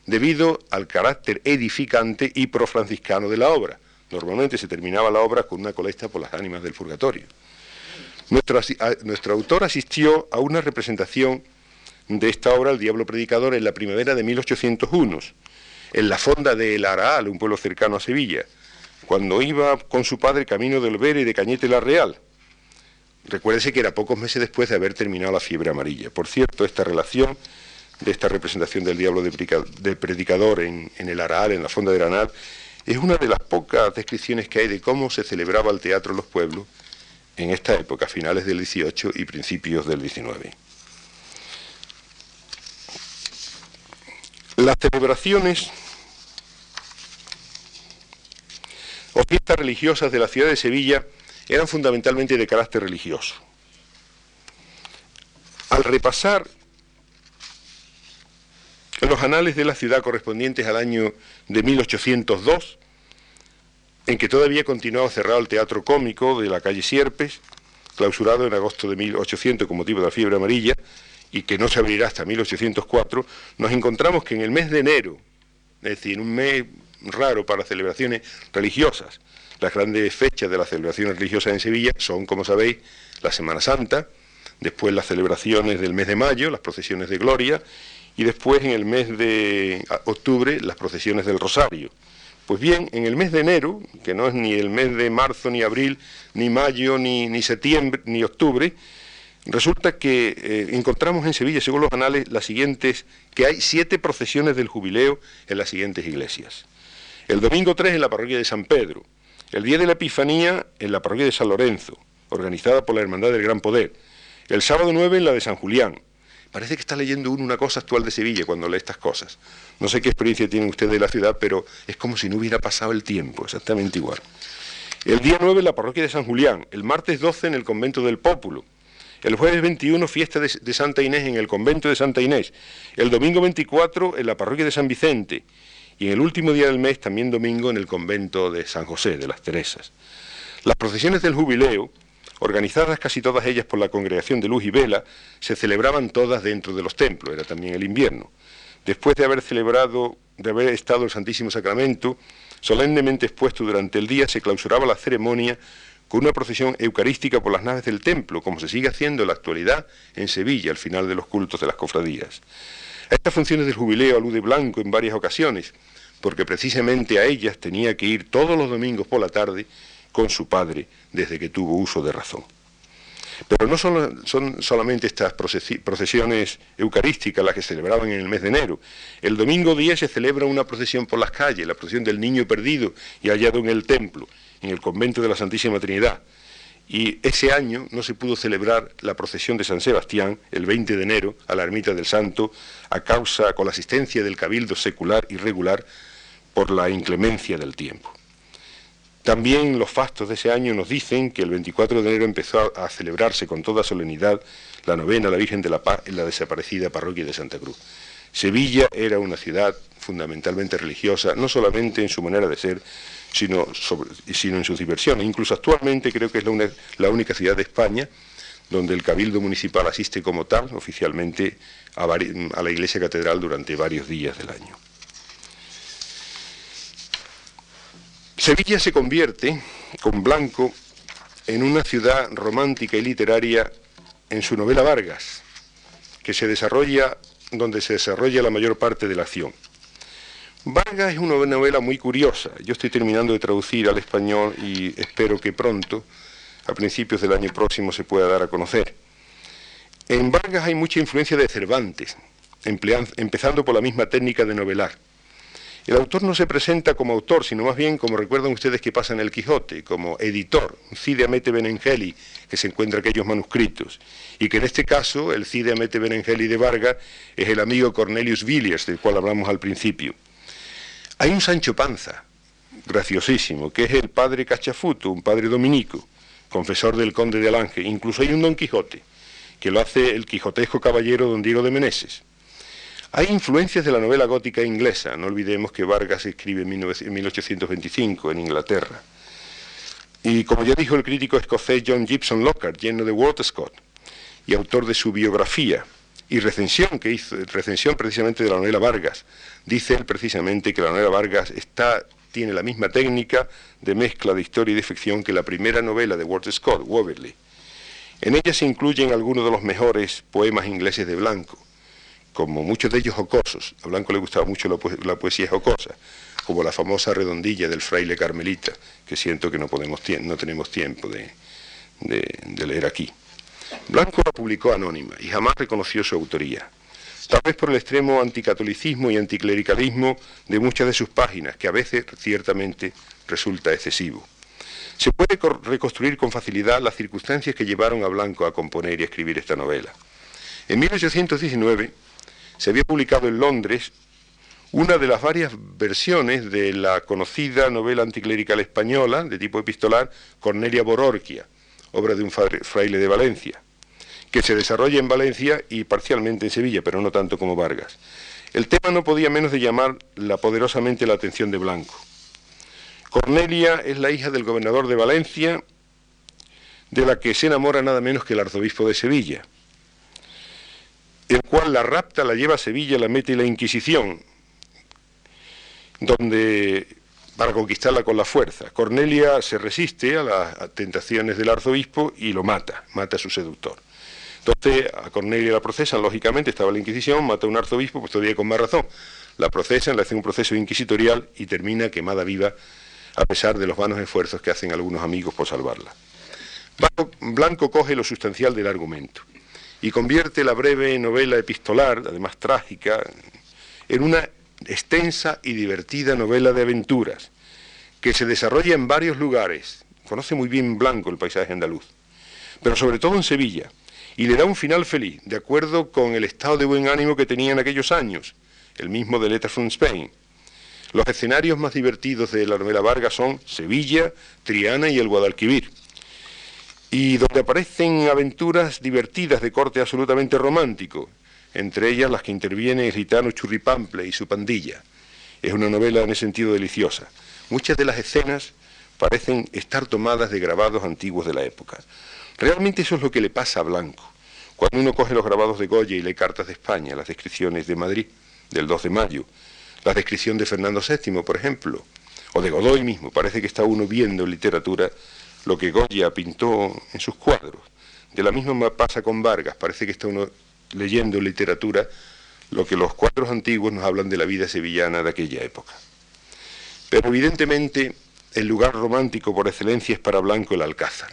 debido al carácter edificante y profranciscano de la obra. Normalmente se terminaba la obra con una colecta por las ánimas del purgatorio. Nuestro, autor asistió a una representación de esta obra, El Diablo Predicador, en la primavera de 1801, en la fonda de El Araal, un pueblo cercano a Sevilla, cuando iba con su padre camino del Vera y de Cañete la Real. Recuérdese que era pocos meses después de haber terminado la fiebre amarilla. Por cierto, esta relación de esta representación del diablo de predicador en, el Araal, en la fonda de Aranal, es una de las pocas descripciones que hay de cómo se celebraba el teatro en los pueblos en esta época, finales del 18 y principios del 19. Las celebraciones o fiestas religiosas de la ciudad de Sevilla eran fundamentalmente de carácter religioso. Al repasar los anales de la ciudad correspondientes al año de 1802, en que todavía continuaba cerrado el teatro cómico de la calle Sierpes, clausurado en agosto de 1800 con motivo de la fiebre amarilla, y que no se abrirá hasta 1804, nos encontramos que en el mes de enero, es decir, un mes raro para celebraciones religiosas, las grandes fechas de las celebraciones religiosas en Sevilla son, como sabéis, la Semana Santa, después las celebraciones del mes de mayo, las procesiones de gloria, y después en el mes de octubre las procesiones del Rosario. Pues bien, en el mes de enero, que no es ni el mes de marzo, ni abril, ni mayo, ni, septiembre, ni octubre, resulta que eh, encontramos en Sevilla, según los anales, las siguientes, que hay siete procesiones del jubileo en las siguientes iglesias. El domingo 3 en la parroquia de San Pedro, el día de la Epifanía en la parroquia de San Lorenzo, organizada por la Hermandad del Gran Poder, el sábado 9 en la de San Julián, Parece que está leyendo uno una cosa actual de Sevilla cuando lee estas cosas. No sé qué experiencia tienen ustedes de la ciudad, pero es como si no hubiera pasado el tiempo, exactamente igual. El día 9 en la parroquia de San Julián, el martes 12 en el convento del Pópulo, el jueves 21 fiesta de, de, Santa Inés en el convento de Santa Inés, el domingo 24 en la parroquia de San Vicente y en el último día del mes, también domingo, en el convento de San José de las Teresas. Las procesiones del jubileo organizadas casi todas ellas por la Congregación de Luz y Vela, se celebraban todas dentro de los templos, era también el invierno. Después de haber celebrado, de haber estado el Santísimo Sacramento, solemnemente expuesto durante el día, se clausuraba la ceremonia con una procesión eucarística por las naves del templo, como se sigue haciendo en la actualidad en Sevilla al final de los cultos de las cofradías. A estas funciones del jubileo alude Blanco en varias ocasiones, porque precisamente a ellas tenía que ir todos los domingos por la tarde con su padre desde que tuvo uso de razón. Pero no son, son, solamente estas procesiones eucarísticas las que celebraban en el mes de enero. El domingo 10 se celebra una procesión por las calles, la procesión del niño perdido y hallado en el templo, en el convento de la Santísima Trinidad. Y ese año no se pudo celebrar la procesión de San Sebastián, el 20 de enero, a la ermita del Santo, a causa, con la asistencia del cabildo secular y regular, por la inclemencia del tiempo. También los fastos de ese año nos dicen que el 24 de enero empezó a celebrarse con toda solemnidad la novena a la Virgen de la Paz en la desaparecida parroquia de Santa Cruz. Sevilla era una ciudad fundamentalmente religiosa, no solamente en su manera de ser, sino, en sus diversiones. Incluso actualmente creo que es la, única ciudad de España donde el Cabildo Municipal asiste como tal, oficialmente, a la Iglesia Catedral durante varios días del año. Sevilla se convierte, con Blanco, en una ciudad romántica y literaria en su novela Vargas, que se desarrolla donde se desarrolla la mayor parte de la acción. Vargas es una novela muy curiosa. Yo estoy terminando de traducir al español y espero que pronto, a principios del año próximo, se pueda dar a conocer. En Vargas hay mucha influencia de Cervantes, empezando por la misma técnica de novelar. El autor no se presenta como autor, sino más bien, como recuerdan ustedes que pasa en El Quijote, como editor, un Cide Amete Benengeli, que se encuentra aquellos manuscritos, y que en este caso el Cide Amete Benengeli de Vargas es el amigo Cornelius Villiers, del cual hablamos al principio. Hay un Sancho Panza, graciosísimo, que es el padre Cachafuto, un padre dominico, confesor del conde de Alange. Incluso hay un Don Quijote, que lo hace el quijotesco caballero don Diego de Meneses. Hay influencias de la novela gótica inglesa, no olvidemos que Vargas escribe en 1825 en Inglaterra. Y como ya dijo el crítico escocés John Gibson Lockhart, lleno de Walter Scott, y autor de su biografía y recensión que hizo, recensión precisamente de la novela Vargas, dice él precisamente que la novela Vargas está, tiene la misma técnica de mezcla de historia y de ficción que la primera novela de Walter Scott, Waverley. En ella se incluyen algunos de los mejores poemas ingleses de Blanco, como muchos de ellos jocosos, a Blanco le gustaba mucho la, poesía jocosa, como la famosa redondilla del fraile carmelita, que siento que no, podemos, no tenemos tiempo de, leer aquí. Blanco la publicó anónima y jamás reconoció su autoría, tal vez por el extremo anticatolicismo y anticlericalismo de muchas de sus páginas, que a veces ciertamente resulta excesivo. Se puede reconstruir con facilidad las circunstancias que llevaron a Blanco a componer y escribir esta novela. En 1819, se había publicado en Londres una de las varias versiones de la conocida novela anticlerical española de tipo epistolar Cornelia Bororquia, obra de un fraile de Valencia, que se desarrolla en Valencia y parcialmente en Sevilla, pero no tanto como Vargas. El tema no podía menos de llamar la poderosamente la atención de Blanco. Cornelia es la hija del gobernador de Valencia, de la que se enamora nada menos que el arzobispo de Sevilla el cual la rapta, la lleva a Sevilla, la mete en la Inquisición, donde para conquistarla con la fuerza. Cornelia se resiste a las tentaciones del arzobispo y lo mata, mata a su seductor. Entonces a Cornelia la procesan, lógicamente, estaba la Inquisición, mata a un arzobispo, pues todavía con más razón. La procesan, le hacen un proceso inquisitorial y termina quemada viva a pesar de los vanos esfuerzos que hacen algunos amigos por salvarla. Blanco coge lo sustancial del argumento y convierte la breve novela epistolar, además trágica, en una extensa y divertida novela de aventuras que se desarrolla en varios lugares. Conoce muy bien Blanco el paisaje andaluz, pero sobre todo en Sevilla, y le da un final feliz, de acuerdo con el estado de buen ánimo que tenía en aquellos años, el mismo de Letters from Spain. Los escenarios más divertidos de la novela Vargas son Sevilla, Triana y el Guadalquivir y donde aparecen aventuras divertidas de corte absolutamente romántico, entre ellas las que interviene el gitano Churripample y su pandilla. Es una novela en ese sentido deliciosa. Muchas de las escenas parecen estar tomadas de grabados antiguos de la época. Realmente eso es lo que le pasa a Blanco. Cuando uno coge los grabados de Goya y lee cartas de España, las descripciones de Madrid, del 2 de mayo, la descripción de Fernando VII, por ejemplo, o de Godoy mismo, parece que está uno viendo literatura lo que Goya pintó en sus cuadros. De la misma pasa con Vargas, parece que está uno leyendo en literatura lo que los cuadros antiguos nos hablan de la vida sevillana de aquella época. Pero evidentemente el lugar romántico por excelencia es para Blanco el Alcázar,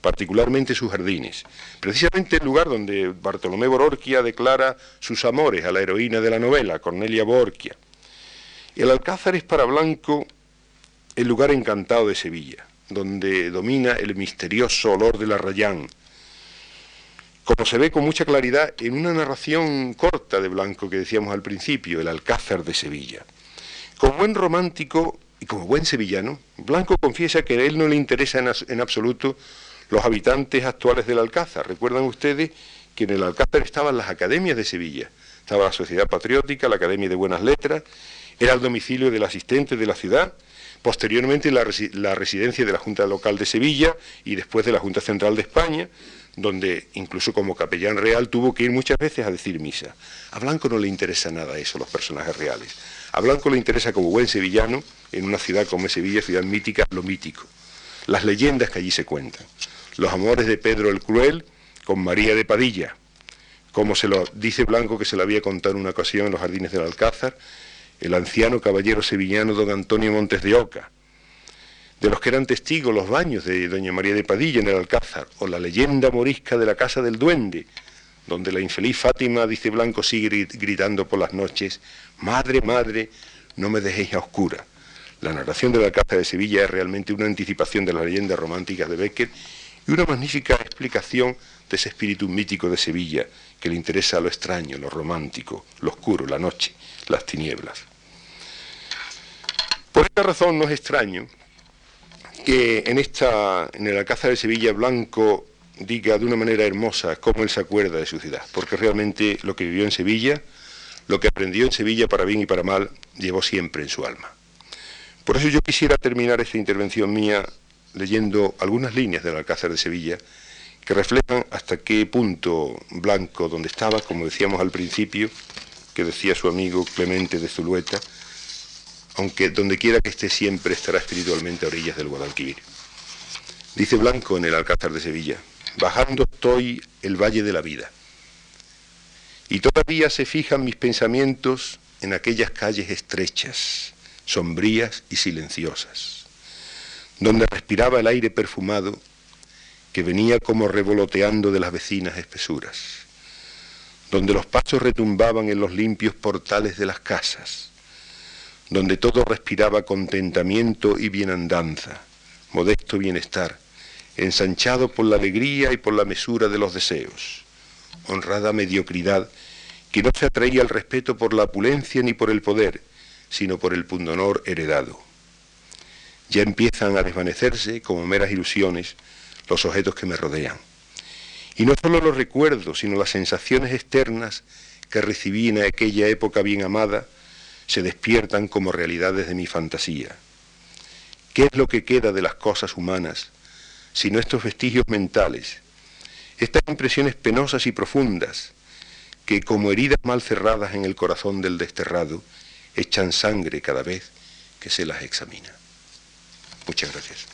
particularmente sus jardines, precisamente el lugar donde Bartolomé Bororquia declara sus amores a la heroína de la novela, Cornelia Borquia. El Alcázar es para Blanco el lugar encantado de Sevilla, donde domina el misterioso olor del arrayán, como se ve con mucha claridad en una narración corta de Blanco que decíamos al principio, el Alcázar de Sevilla. Como buen romántico y como buen sevillano, Blanco confiesa que a él no le interesa en, absoluto los habitantes actuales del Alcázar. Recuerdan ustedes que en el Alcázar estaban las academias de Sevilla, estaba la Sociedad Patriótica, la Academia de Buenas Letras, era el domicilio del asistente de la ciudad, posteriormente la, la residencia de la Junta Local de Sevilla y después de la Junta Central de España, donde incluso como capellán real tuvo que ir muchas veces a decir misa. A Blanco no le interesa nada eso, los personajes reales. A Blanco le interesa como buen sevillano, en una ciudad como es Sevilla, ciudad mítica, lo mítico. Las leyendas que allí se cuentan. Los amores de Pedro el Cruel con María de Padilla, como se lo dice Blanco que se lo había contado en una ocasión en los jardines del Alcázar, el anciano caballero sevillano don Antonio Montes de Oca, de los que eran testigos los baños de doña María de Padilla en el Alcázar, o la leyenda morisca de la Casa del Duende, donde la infeliz Fátima, dice Blanco, sigue gritando por las noches, Madre, madre, no me dejéis a oscura. La narración de la Alcázar de Sevilla es realmente una anticipación de las leyendas románticas de Becker y una magnífica explicación de ese espíritu mítico de Sevilla que le interesa lo extraño, lo romántico, lo oscuro, la noche, las tinieblas. Por esta razón no es extraño que en, esta, en el Alcázar de Sevilla Blanco diga de una manera hermosa cómo él se acuerda de su ciudad, porque realmente lo que vivió en Sevilla, lo que aprendió en Sevilla para bien y para mal, llevó siempre en su alma. Por eso yo quisiera terminar esta intervención mía leyendo algunas líneas del Alcázar de Sevilla que reflejan hasta qué punto Blanco, donde estaba, como decíamos al principio, que decía su amigo Clemente de Zulueta, aunque donde quiera que esté siempre estará espiritualmente a orillas del Guadalquivir. Dice Blanco en el Alcázar de Sevilla, bajando estoy el valle de la vida, y todavía se fijan mis pensamientos en aquellas calles estrechas, sombrías y silenciosas, donde respiraba el aire perfumado que venía como revoloteando de las vecinas espesuras, donde los pasos retumbaban en los limpios portales de las casas, donde todo respiraba contentamiento y bienandanza, modesto bienestar, ensanchado por la alegría y por la mesura de los deseos, honrada mediocridad que no se atraía al respeto por la opulencia ni por el poder, sino por el pundonor heredado. Ya empiezan a desvanecerse como meras ilusiones los objetos que me rodean. Y no solo los recuerdos, sino las sensaciones externas que recibí en aquella época bien amada, se despiertan como realidades de mi fantasía. ¿Qué es lo que queda de las cosas humanas, sino estos vestigios mentales, estas impresiones penosas y profundas, que como heridas mal cerradas en el corazón del desterrado, echan sangre cada vez que se las examina? Muchas gracias.